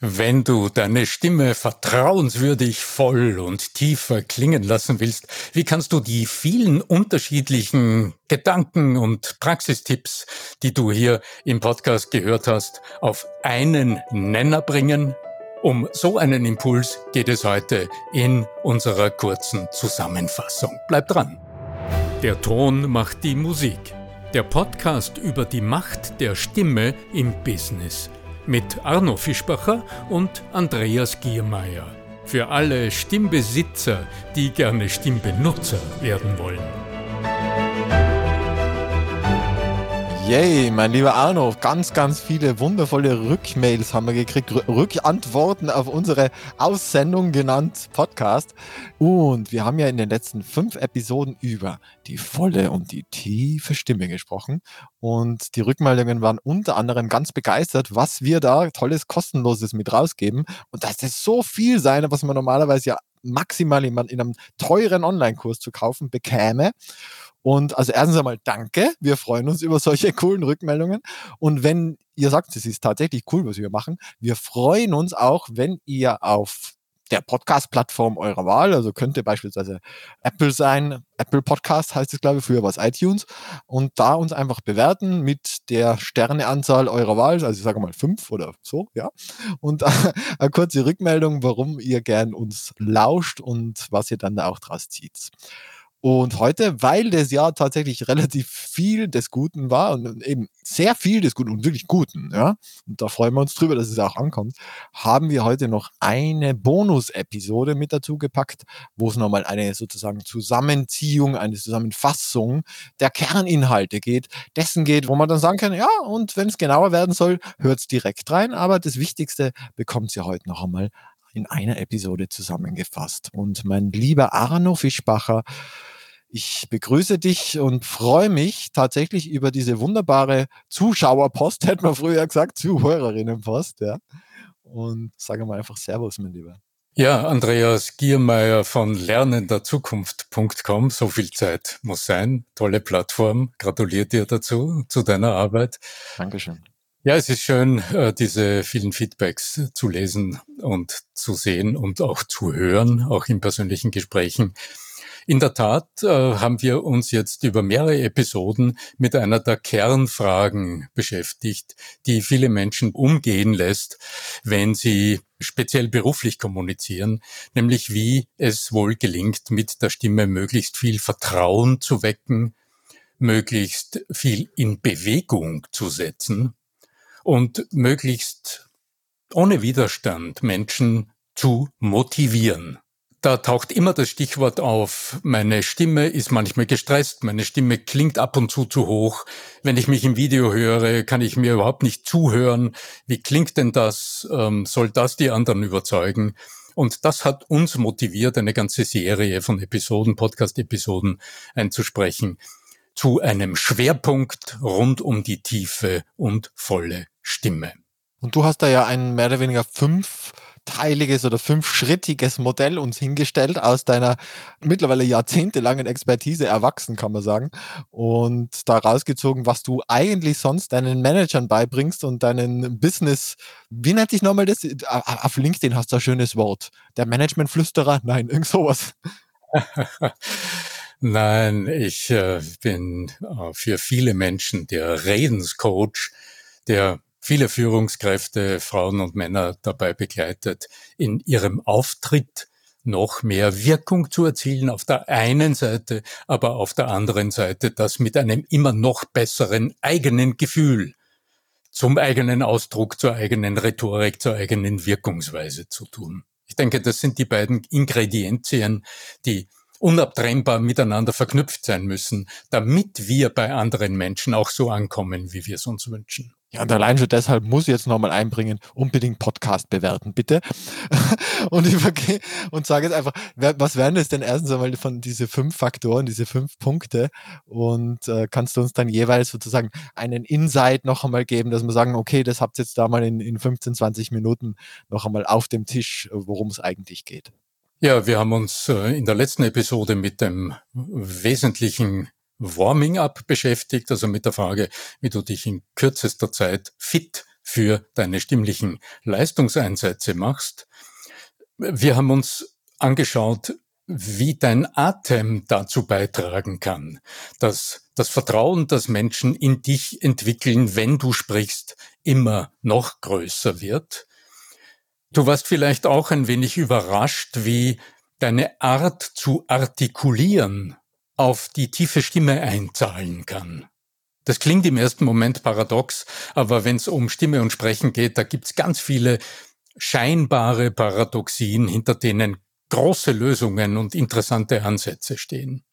Wenn du deine Stimme vertrauenswürdig voll und tiefer klingen lassen willst, wie kannst du die vielen unterschiedlichen Gedanken und Praxistipps, die du hier im Podcast gehört hast, auf einen Nenner bringen? Um so einen Impuls geht es heute in unserer kurzen Zusammenfassung. Bleib dran. Der Ton macht die Musik. Der Podcast über die Macht der Stimme im Business mit Arno Fischbacher und Andreas Giermeier. Für alle Stimmbesitzer, die gerne Stimmbenutzer werden wollen. Yay, mein lieber Arno, ganz, ganz viele wundervolle Rückmails haben wir gekriegt, Rückantworten auf unsere Aussendung genannt Podcast. Und wir haben ja in den letzten fünf Episoden über die volle und die tiefe Stimme gesprochen. Und die Rückmeldungen waren unter anderem ganz begeistert, was wir da tolles, kostenloses mit rausgeben. Und dass das so viel sein, was man normalerweise ja maximal in einem teuren Online-Kurs zu kaufen bekäme. Und also erstens einmal danke. Wir freuen uns über solche coolen Rückmeldungen. Und wenn ihr sagt, es ist tatsächlich cool, was wir machen, wir freuen uns auch, wenn ihr auf der Podcast-Plattform eurer Wahl, also könnte beispielsweise Apple sein, Apple Podcast heißt es, glaube ich, früher war es iTunes, und da uns einfach bewerten mit der Sterneanzahl eurer Wahl, also ich sage mal fünf oder so, ja, und eine kurze Rückmeldung, warum ihr gern uns lauscht und was ihr dann da auch draus zieht. Und heute, weil das Jahr tatsächlich relativ viel des Guten war und eben sehr viel des Guten und wirklich Guten, ja, und da freuen wir uns drüber, dass es auch ankommt, haben wir heute noch eine Bonus-Episode mit dazu gepackt, wo es nochmal eine sozusagen Zusammenziehung, eine Zusammenfassung der Kerninhalte geht, dessen geht, wo man dann sagen kann, ja, und wenn es genauer werden soll, hört es direkt rein, aber das Wichtigste bekommt ihr heute noch einmal in einer Episode zusammengefasst. Und mein lieber Arno Fischbacher, ich begrüße dich und freue mich tatsächlich über diese wunderbare Zuschauerpost, hätte man früher gesagt, Zuhörerinnenpost, ja. Und sage mal einfach Servus, mein Lieber. Ja, Andreas Giermeier von lernenderzukunft.com. So viel Zeit muss sein. Tolle Plattform. Gratuliere dir dazu, zu deiner Arbeit. Dankeschön. Ja, es ist schön, äh, diese vielen Feedbacks zu lesen und zu sehen und auch zu hören, auch in persönlichen Gesprächen. In der Tat äh, haben wir uns jetzt über mehrere Episoden mit einer der Kernfragen beschäftigt, die viele Menschen umgehen lässt, wenn sie speziell beruflich kommunizieren, nämlich wie es wohl gelingt, mit der Stimme möglichst viel Vertrauen zu wecken, möglichst viel in Bewegung zu setzen und möglichst ohne Widerstand Menschen zu motivieren da taucht immer das Stichwort auf. Meine Stimme ist manchmal gestresst, meine Stimme klingt ab und zu zu hoch. Wenn ich mich im Video höre, kann ich mir überhaupt nicht zuhören. Wie klingt denn das? Ähm, soll das die anderen überzeugen? Und das hat uns motiviert, eine ganze Serie von Episoden, Podcast-Episoden einzusprechen zu einem Schwerpunkt rund um die tiefe und volle Stimme. Und du hast da ja einen mehr oder weniger fünf fünfteiliges oder fünfschrittiges Modell uns hingestellt aus deiner mittlerweile jahrzehntelangen Expertise erwachsen, kann man sagen. Und da rausgezogen, was du eigentlich sonst deinen Managern beibringst und deinen Business, wie nennt dich nochmal das? Auf LinkedIn hast du ein schönes Wort. Der Managementflüsterer? Nein, irgend sowas. Nein, ich äh, bin äh, für viele Menschen der Redenscoach, der viele Führungskräfte, Frauen und Männer dabei begleitet, in ihrem Auftritt noch mehr Wirkung zu erzielen auf der einen Seite, aber auf der anderen Seite das mit einem immer noch besseren eigenen Gefühl zum eigenen Ausdruck, zur eigenen Rhetorik, zur eigenen Wirkungsweise zu tun. Ich denke, das sind die beiden Ingredienzien, die unabtrennbar miteinander verknüpft sein müssen, damit wir bei anderen Menschen auch so ankommen, wie wir es uns wünschen. Ja, und allein schon deshalb muss ich jetzt nochmal einbringen, unbedingt Podcast bewerten, bitte. und ich vergehe und sage jetzt einfach, was wären das denn erstens einmal von diese fünf Faktoren, diese fünf Punkte? Und äh, kannst du uns dann jeweils sozusagen einen Insight noch einmal geben, dass wir sagen, okay, das habt ihr jetzt da mal in, in 15, 20 Minuten noch einmal auf dem Tisch, worum es eigentlich geht. Ja, wir haben uns äh, in der letzten Episode mit dem wesentlichen Warming-up beschäftigt, also mit der Frage, wie du dich in kürzester Zeit fit für deine stimmlichen Leistungseinsätze machst. Wir haben uns angeschaut, wie dein Atem dazu beitragen kann, dass das Vertrauen, das Menschen in dich entwickeln, wenn du sprichst, immer noch größer wird. Du warst vielleicht auch ein wenig überrascht, wie deine Art zu artikulieren auf die tiefe Stimme einzahlen kann. Das klingt im ersten Moment paradox, aber wenn es um Stimme und Sprechen geht, da gibt's ganz viele scheinbare Paradoxien, hinter denen große Lösungen und interessante Ansätze stehen.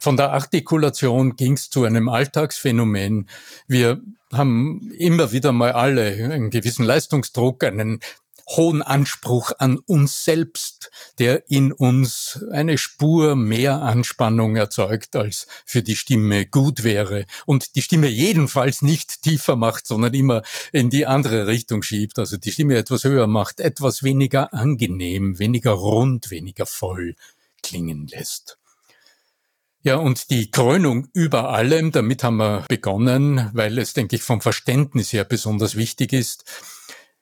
Von der Artikulation ging es zu einem Alltagsphänomen. Wir haben immer wieder mal alle einen gewissen Leistungsdruck, einen hohen Anspruch an uns selbst, der in uns eine Spur mehr Anspannung erzeugt, als für die Stimme gut wäre und die Stimme jedenfalls nicht tiefer macht, sondern immer in die andere Richtung schiebt, also die Stimme etwas höher macht, etwas weniger angenehm, weniger rund, weniger voll klingen lässt. Ja, und die Krönung über allem, damit haben wir begonnen, weil es, denke ich, vom Verständnis her besonders wichtig ist,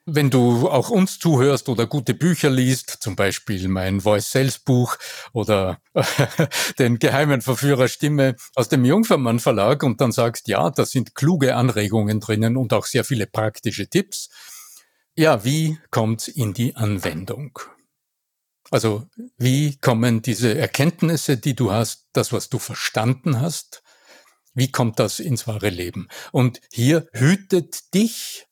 wenn du auch uns zuhörst oder gute Bücher liest, zum Beispiel mein Voice Sales Buch oder den geheimen Verführer Stimme aus dem Jungfermann Verlag und dann sagst, ja, da sind kluge Anregungen drinnen und auch sehr viele praktische Tipps. Ja, wie kommt's in die Anwendung? Also, wie kommen diese Erkenntnisse, die du hast, das, was du verstanden hast, wie kommt das ins wahre Leben? Und hier hütet dich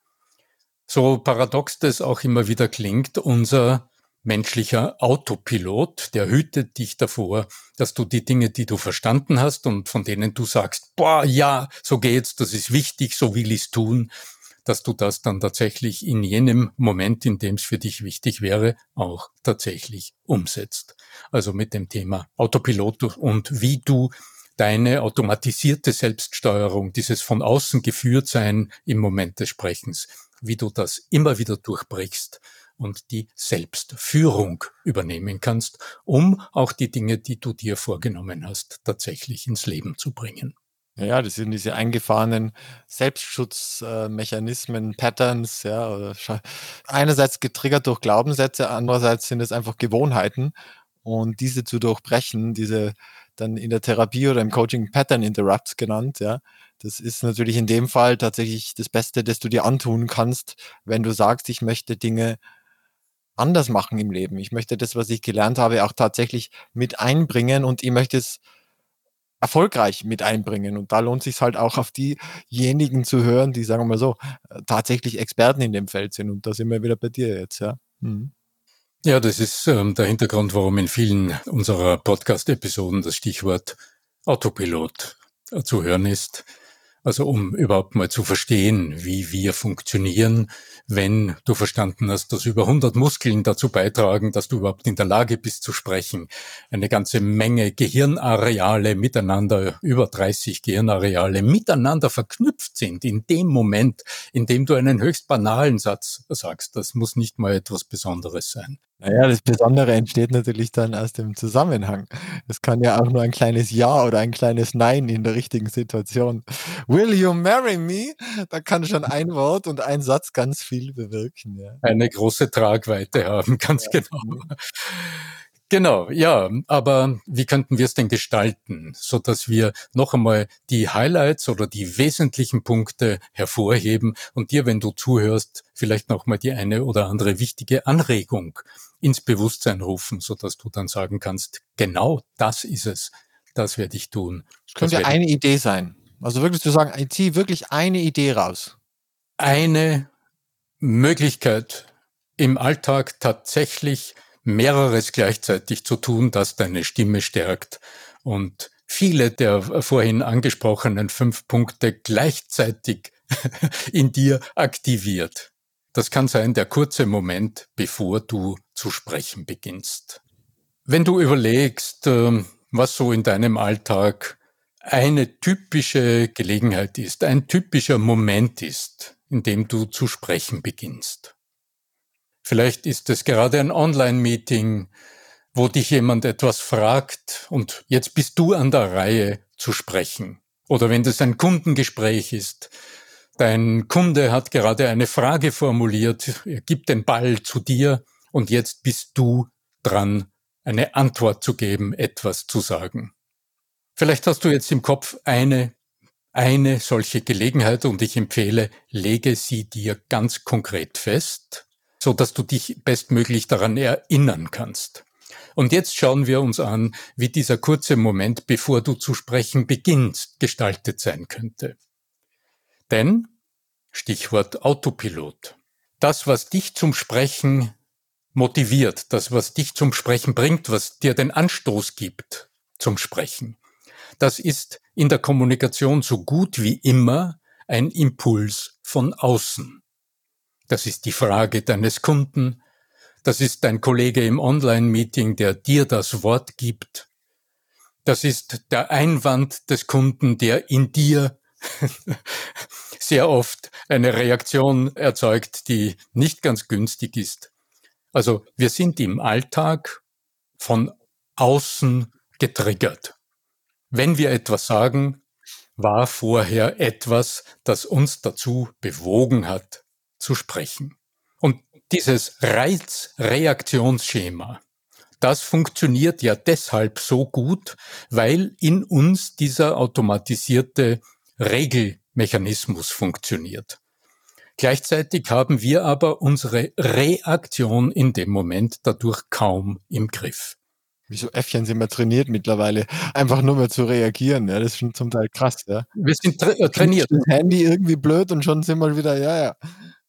so paradox das auch immer wieder klingt, unser menschlicher Autopilot, der hütet dich davor, dass du die Dinge, die du verstanden hast und von denen du sagst, boah, ja, so geht's, das ist wichtig, so will ich's tun, dass du das dann tatsächlich in jenem Moment, in dem es für dich wichtig wäre, auch tatsächlich umsetzt. Also mit dem Thema Autopilot und wie du deine automatisierte Selbststeuerung, dieses von außen geführt sein im Moment des Sprechens, wie du das immer wieder durchbrichst und die Selbstführung übernehmen kannst, um auch die Dinge, die du dir vorgenommen hast, tatsächlich ins Leben zu bringen. Ja, das sind diese eingefahrenen Selbstschutzmechanismen, Patterns, ja. Einerseits getriggert durch Glaubenssätze, andererseits sind es einfach Gewohnheiten. Und diese zu durchbrechen, diese dann in der Therapie oder im Coaching Pattern Interrupts genannt, ja, das ist natürlich in dem Fall tatsächlich das Beste, das du dir antun kannst, wenn du sagst, ich möchte Dinge anders machen im Leben. Ich möchte das, was ich gelernt habe, auch tatsächlich mit einbringen und ich möchte es erfolgreich mit einbringen. Und da lohnt sich halt auch auf diejenigen zu hören, die, sagen wir mal so, tatsächlich Experten in dem Feld sind. Und da sind wir wieder bei dir jetzt, ja. Mhm. Ja, das ist ähm, der Hintergrund, warum in vielen unserer Podcast-Episoden das Stichwort Autopilot äh, zu hören ist. Also um überhaupt mal zu verstehen, wie wir funktionieren, wenn du verstanden hast, dass über 100 Muskeln dazu beitragen, dass du überhaupt in der Lage bist zu sprechen. Eine ganze Menge Gehirnareale miteinander, über 30 Gehirnareale miteinander verknüpft sind in dem Moment, in dem du einen höchst banalen Satz sagst. Das muss nicht mal etwas Besonderes sein. Naja, das Besondere entsteht natürlich dann aus dem Zusammenhang. Es kann ja auch nur ein kleines Ja oder ein kleines Nein in der richtigen Situation. Will you marry me? Da kann schon ein Wort und ein Satz ganz viel bewirken. Ja. Eine große Tragweite haben, ganz ja. genau. Genau, ja, aber wie könnten wir es denn gestalten, so dass wir noch einmal die Highlights oder die wesentlichen Punkte hervorheben und dir, wenn du zuhörst, vielleicht noch mal die eine oder andere wichtige Anregung ins Bewusstsein rufen, so dass du dann sagen kannst, genau das ist es, das werde ich tun. Das könnte eine Idee sein. Also wirklich zu sagen, ich ziehe wirklich eine Idee raus. Eine Möglichkeit im Alltag tatsächlich mehreres gleichzeitig zu tun, das deine Stimme stärkt und viele der vorhin angesprochenen fünf Punkte gleichzeitig in dir aktiviert. Das kann sein der kurze Moment, bevor du zu sprechen beginnst. Wenn du überlegst, ähm, was so in deinem Alltag eine typische Gelegenheit ist, ein typischer Moment ist, in dem du zu sprechen beginnst. Vielleicht ist es gerade ein Online-Meeting, wo dich jemand etwas fragt und jetzt bist du an der Reihe zu sprechen. Oder wenn das ein Kundengespräch ist, Dein Kunde hat gerade eine Frage formuliert, er gibt den Ball zu dir und jetzt bist du dran, eine Antwort zu geben, etwas zu sagen. Vielleicht hast du jetzt im Kopf eine, eine solche Gelegenheit und ich empfehle, lege sie dir ganz konkret fest, so dass du dich bestmöglich daran erinnern kannst. Und jetzt schauen wir uns an, wie dieser kurze Moment, bevor du zu sprechen beginnst, gestaltet sein könnte. Denn, Stichwort Autopilot, das, was dich zum Sprechen motiviert, das, was dich zum Sprechen bringt, was dir den Anstoß gibt zum Sprechen, das ist in der Kommunikation so gut wie immer ein Impuls von außen. Das ist die Frage deines Kunden, das ist dein Kollege im Online-Meeting, der dir das Wort gibt. Das ist der Einwand des Kunden, der in dir sehr oft eine Reaktion erzeugt, die nicht ganz günstig ist. Also wir sind im Alltag von außen getriggert. Wenn wir etwas sagen, war vorher etwas, das uns dazu bewogen hat, zu sprechen. Und dieses Reizreaktionsschema, das funktioniert ja deshalb so gut, weil in uns dieser automatisierte Regelmechanismus funktioniert. Gleichzeitig haben wir aber unsere Reaktion in dem Moment dadurch kaum im Griff. Wieso Äffchen sind wir trainiert mittlerweile, einfach nur mehr zu reagieren. Ja, das ist schon zum Teil krass. Ja. Wir sind tra äh, trainiert. Das Handy irgendwie blöd und schon sind wir wieder, ja, ja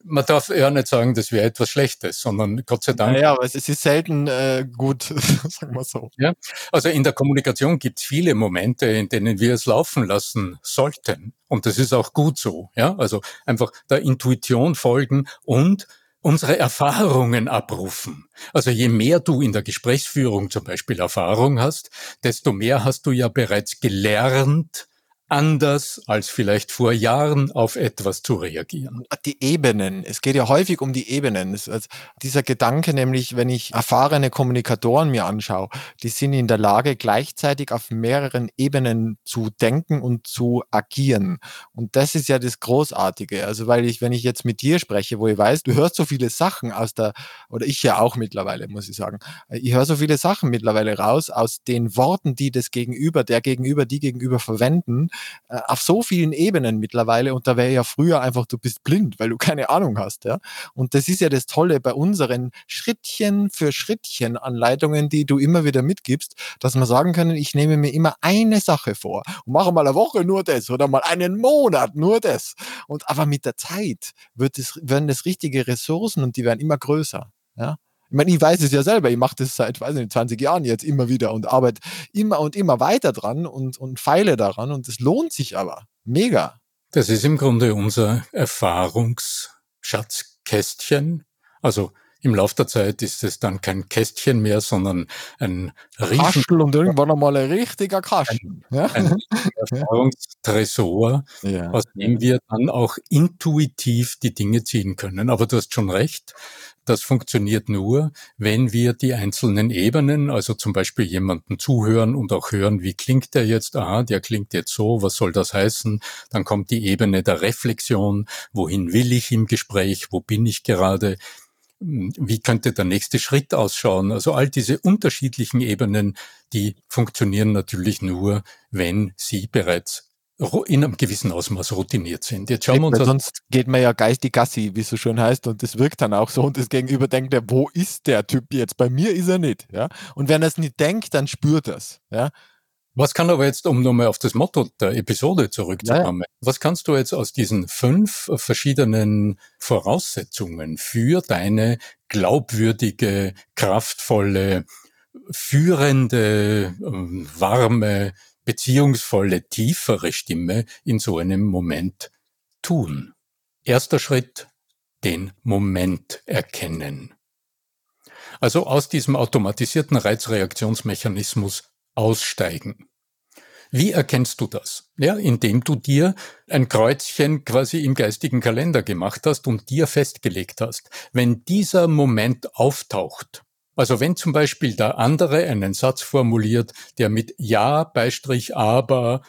man darf ja nicht sagen, das wäre etwas Schlechtes, sondern Gott sei Dank. Ja, aber es ist selten äh, gut, sagen wir so. Ja, also in der Kommunikation gibt es viele Momente, in denen wir es laufen lassen sollten. Und das ist auch gut so. Ja, also einfach der Intuition folgen und unsere Erfahrungen abrufen. Also je mehr du in der Gesprächsführung zum Beispiel Erfahrung hast, desto mehr hast du ja bereits gelernt, anders als vielleicht vor Jahren auf etwas zu reagieren. Die Ebenen. Es geht ja häufig um die Ebenen. Also dieser Gedanke nämlich, wenn ich erfahrene Kommunikatoren mir anschaue, die sind in der Lage, gleichzeitig auf mehreren Ebenen zu denken und zu agieren. Und das ist ja das Großartige. Also weil ich, wenn ich jetzt mit dir spreche, wo ich weiß, du hörst so viele Sachen aus der, oder ich ja auch mittlerweile, muss ich sagen, ich höre so viele Sachen mittlerweile raus aus den Worten, die das Gegenüber, der Gegenüber, die Gegenüber verwenden, äh, auf so vielen Ebenen mittlerweile und da wäre ja früher einfach, du bist blind, weil du keine Ahnung hast. Ja? Und das ist ja das Tolle bei unseren Schrittchen für Schrittchen Anleitungen, die du immer wieder mitgibst, dass wir sagen können, ich nehme mir immer eine Sache vor und mache mal eine Woche nur das oder mal einen Monat nur das. Und aber mit der Zeit wird es, werden das richtige Ressourcen und die werden immer größer. Ja? Ich meine, ich weiß es ja selber, ich mache das seit, weiß nicht, 20 Jahren jetzt immer wieder und arbeite immer und immer weiter dran und, und feile daran und es lohnt sich aber. Mega. Das ist im Grunde unser Erfahrungsschatzkästchen. Also im Laufe der Zeit ist es dann kein Kästchen mehr, sondern ein riesen Kastel und irgendwann einmal ein richtiger Kasten. Ein, ja? ein Erfahrungstresor, ja. aus dem wir dann auch intuitiv die Dinge ziehen können. Aber du hast schon recht. Das funktioniert nur, wenn wir die einzelnen Ebenen, also zum Beispiel jemanden zuhören und auch hören, wie klingt der jetzt? Ah, der klingt jetzt so, was soll das heißen? Dann kommt die Ebene der Reflexion. Wohin will ich im Gespräch? Wo bin ich gerade? Wie könnte der nächste Schritt ausschauen? Also all diese unterschiedlichen Ebenen, die funktionieren natürlich nur, wenn sie bereits in einem gewissen Ausmaß routiniert sind. Jetzt schauen wir uns sonst geht man ja geistig Gassi, wie es so schön heißt, und das wirkt dann auch so und das Gegenüber denkt, wo ist der Typ jetzt? Bei mir ist er nicht, ja. Und wenn er es nicht denkt, dann spürt er es, ja. Was kann aber jetzt, um nochmal auf das Motto der Episode zurückzukommen, ja, ja. was kannst du jetzt aus diesen fünf verschiedenen Voraussetzungen für deine glaubwürdige, kraftvolle, führende, ähm, warme, beziehungsvolle, tiefere Stimme in so einem Moment tun? Erster Schritt, den Moment erkennen. Also aus diesem automatisierten Reizreaktionsmechanismus aussteigen. Wie erkennst du das? Ja, indem du dir ein Kreuzchen quasi im geistigen Kalender gemacht hast und dir festgelegt hast. Wenn dieser Moment auftaucht, also wenn zum Beispiel der andere einen Satz formuliert, der mit Ja, Beistrich, aber,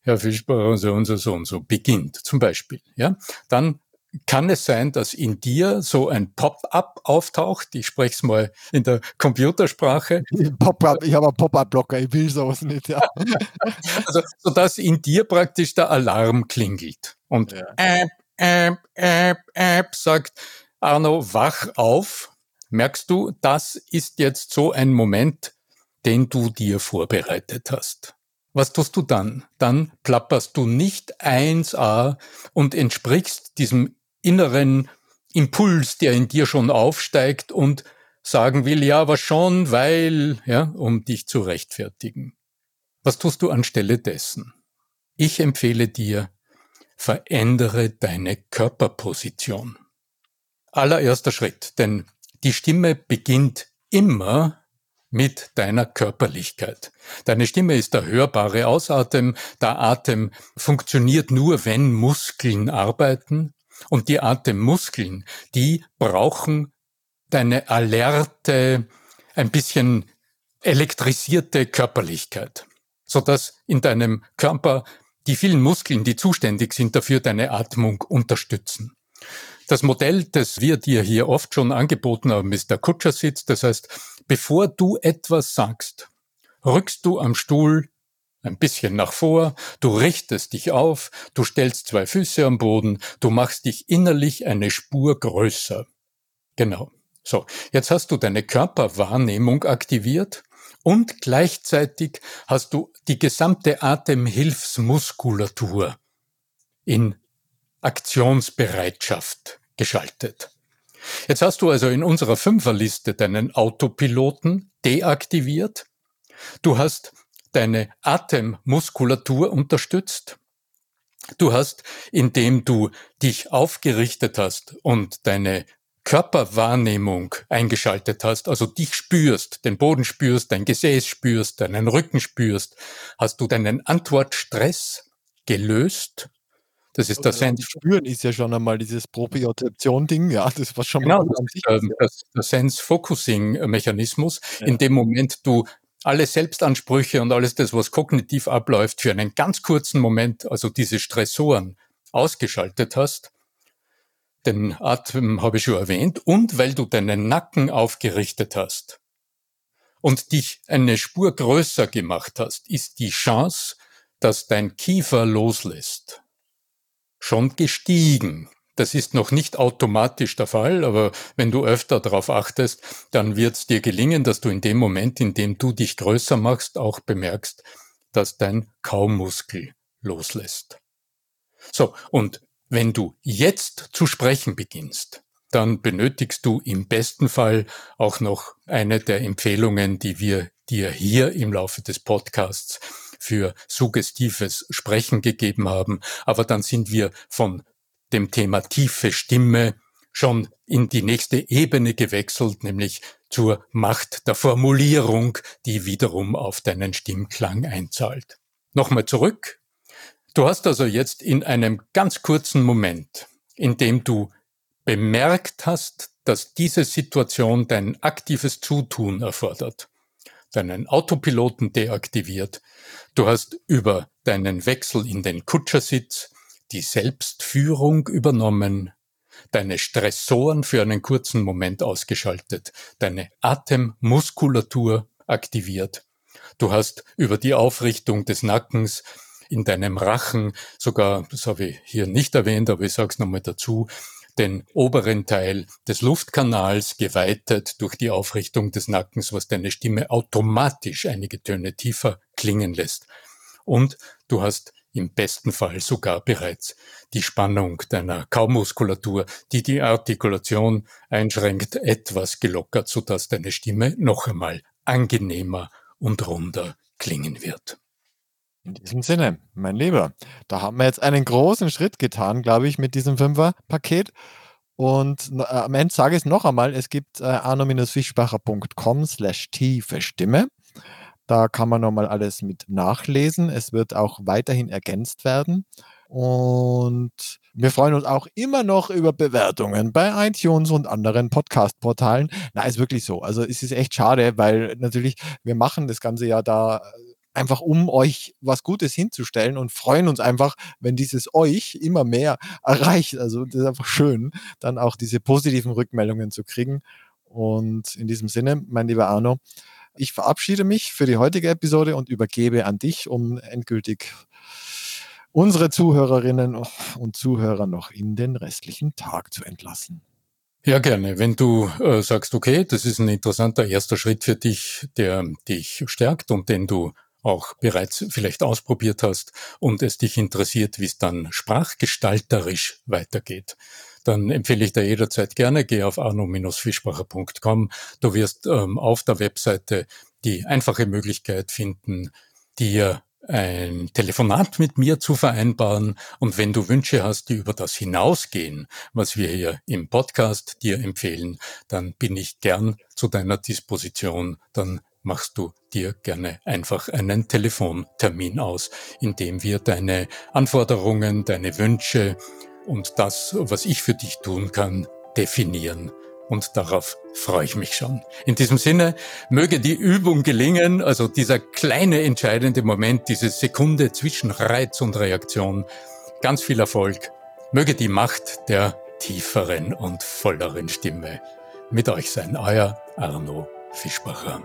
Herr Fischbacher, so und so, so und so beginnt, zum Beispiel, ja, dann kann es sein, dass in dir so ein Pop-up auftaucht. Ich spreche es mal in der Computersprache. Pop-up, ich habe einen Pop-up-Blocker, ich will sowas nicht. Ja. also, sodass in dir praktisch der Alarm klingelt. Und ja. App, App, App, App sagt, Arno, wach auf. Merkst du, das ist jetzt so ein Moment, den du dir vorbereitet hast. Was tust du dann? Dann plapperst du nicht 1a und entsprichst diesem inneren Impuls, der in dir schon aufsteigt und sagen will, ja, aber schon, weil, ja, um dich zu rechtfertigen. Was tust du anstelle dessen? Ich empfehle dir, verändere deine Körperposition. Allererster Schritt, denn die Stimme beginnt immer mit deiner Körperlichkeit. Deine Stimme ist der hörbare Ausatem. Der Atem funktioniert nur, wenn Muskeln arbeiten. Und die Atemmuskeln, die brauchen deine alerte, ein bisschen elektrisierte Körperlichkeit, sodass in deinem Körper die vielen Muskeln, die zuständig sind dafür, deine Atmung unterstützen. Das Modell, das wir dir hier oft schon angeboten haben, ist der Kutschersitz. Das heißt, bevor du etwas sagst, rückst du am Stuhl ein bisschen nach vor, du richtest dich auf, du stellst zwei Füße am Boden, du machst dich innerlich eine Spur größer. Genau. So, jetzt hast du deine Körperwahrnehmung aktiviert und gleichzeitig hast du die gesamte Atemhilfsmuskulatur in Aktionsbereitschaft geschaltet. Jetzt hast du also in unserer Fünferliste deinen Autopiloten deaktiviert. Du hast deine Atemmuskulatur unterstützt. Du hast, indem du dich aufgerichtet hast und deine Körperwahrnehmung eingeschaltet hast, also dich spürst, den Boden spürst, dein Gesäß spürst, deinen Rücken spürst, hast du deinen Antwortstress gelöst das ist das Sense. Spüren ist ja schon einmal dieses Propriozeption-Ding, ja, das war schon genau, mal das, ähm, das, das Sense-Focusing-Mechanismus. Ja. In dem Moment du alle Selbstansprüche und alles das, was kognitiv abläuft, für einen ganz kurzen Moment, also diese Stressoren ausgeschaltet hast, den Atem habe ich schon erwähnt, und weil du deinen Nacken aufgerichtet hast und dich eine Spur größer gemacht hast, ist die Chance, dass dein Kiefer loslässt schon gestiegen. Das ist noch nicht automatisch der Fall, aber wenn du öfter darauf achtest, dann wird es dir gelingen, dass du in dem Moment, in dem du dich größer machst, auch bemerkst, dass dein Kaumuskel loslässt. So, und wenn du jetzt zu sprechen beginnst, dann benötigst du im besten Fall auch noch eine der Empfehlungen, die wir dir hier im Laufe des Podcasts für suggestives Sprechen gegeben haben. Aber dann sind wir von dem Thema tiefe Stimme schon in die nächste Ebene gewechselt, nämlich zur Macht der Formulierung, die wiederum auf deinen Stimmklang einzahlt. Nochmal zurück. Du hast also jetzt in einem ganz kurzen Moment, in dem du bemerkt hast, dass diese Situation dein aktives Zutun erfordert, deinen Autopiloten deaktiviert. Du hast über deinen Wechsel in den Kutschersitz die Selbstführung übernommen, deine Stressoren für einen kurzen Moment ausgeschaltet, deine Atemmuskulatur aktiviert. Du hast über die Aufrichtung des Nackens in deinem Rachen sogar, das habe ich hier nicht erwähnt, aber ich sage es nochmal dazu, den oberen Teil des Luftkanals geweitet durch die Aufrichtung des Nackens, was deine Stimme automatisch einige Töne tiefer klingen lässt. Und du hast im besten Fall sogar bereits die Spannung deiner Kaumuskulatur, die die Artikulation einschränkt, etwas gelockert, sodass deine Stimme noch einmal angenehmer und runder klingen wird. In diesem Sinne, mein Lieber, da haben wir jetzt einen großen Schritt getan, glaube ich, mit diesem Fünfer-Paket. Und äh, am Ende sage ich es noch einmal, es gibt äh, arno-fischbacher.com slash tiefe Stimme. Da kann man nochmal alles mit nachlesen. Es wird auch weiterhin ergänzt werden. Und wir freuen uns auch immer noch über Bewertungen bei iTunes und anderen Podcast-Portalen. Na, ist wirklich so. Also es ist echt schade, weil natürlich wir machen das Ganze ja da einfach um euch was Gutes hinzustellen und freuen uns einfach, wenn dieses euch immer mehr erreicht. Also das ist einfach schön, dann auch diese positiven Rückmeldungen zu kriegen. Und in diesem Sinne, mein lieber Arno, ich verabschiede mich für die heutige Episode und übergebe an dich, um endgültig unsere Zuhörerinnen und Zuhörer noch in den restlichen Tag zu entlassen. Ja, gerne. Wenn du äh, sagst, okay, das ist ein interessanter erster Schritt für dich, der dich stärkt und den du auch bereits vielleicht ausprobiert hast und es dich interessiert, wie es dann sprachgestalterisch weitergeht, dann empfehle ich dir jederzeit gerne, geh auf arno-fischbacher.com. Du wirst ähm, auf der Webseite die einfache Möglichkeit finden, dir ein Telefonat mit mir zu vereinbaren. Und wenn du Wünsche hast, die über das hinausgehen, was wir hier im Podcast dir empfehlen, dann bin ich gern zu deiner Disposition. Dann machst du dir gerne einfach einen Telefontermin aus, in dem wir deine Anforderungen, deine Wünsche und das, was ich für dich tun kann, definieren und darauf freue ich mich schon. In diesem Sinne, möge die Übung gelingen, also dieser kleine entscheidende Moment, diese Sekunde zwischen Reiz und Reaktion. Ganz viel Erfolg. Möge die Macht der tieferen und volleren Stimme mit euch sein. Euer Arno Fischbacher.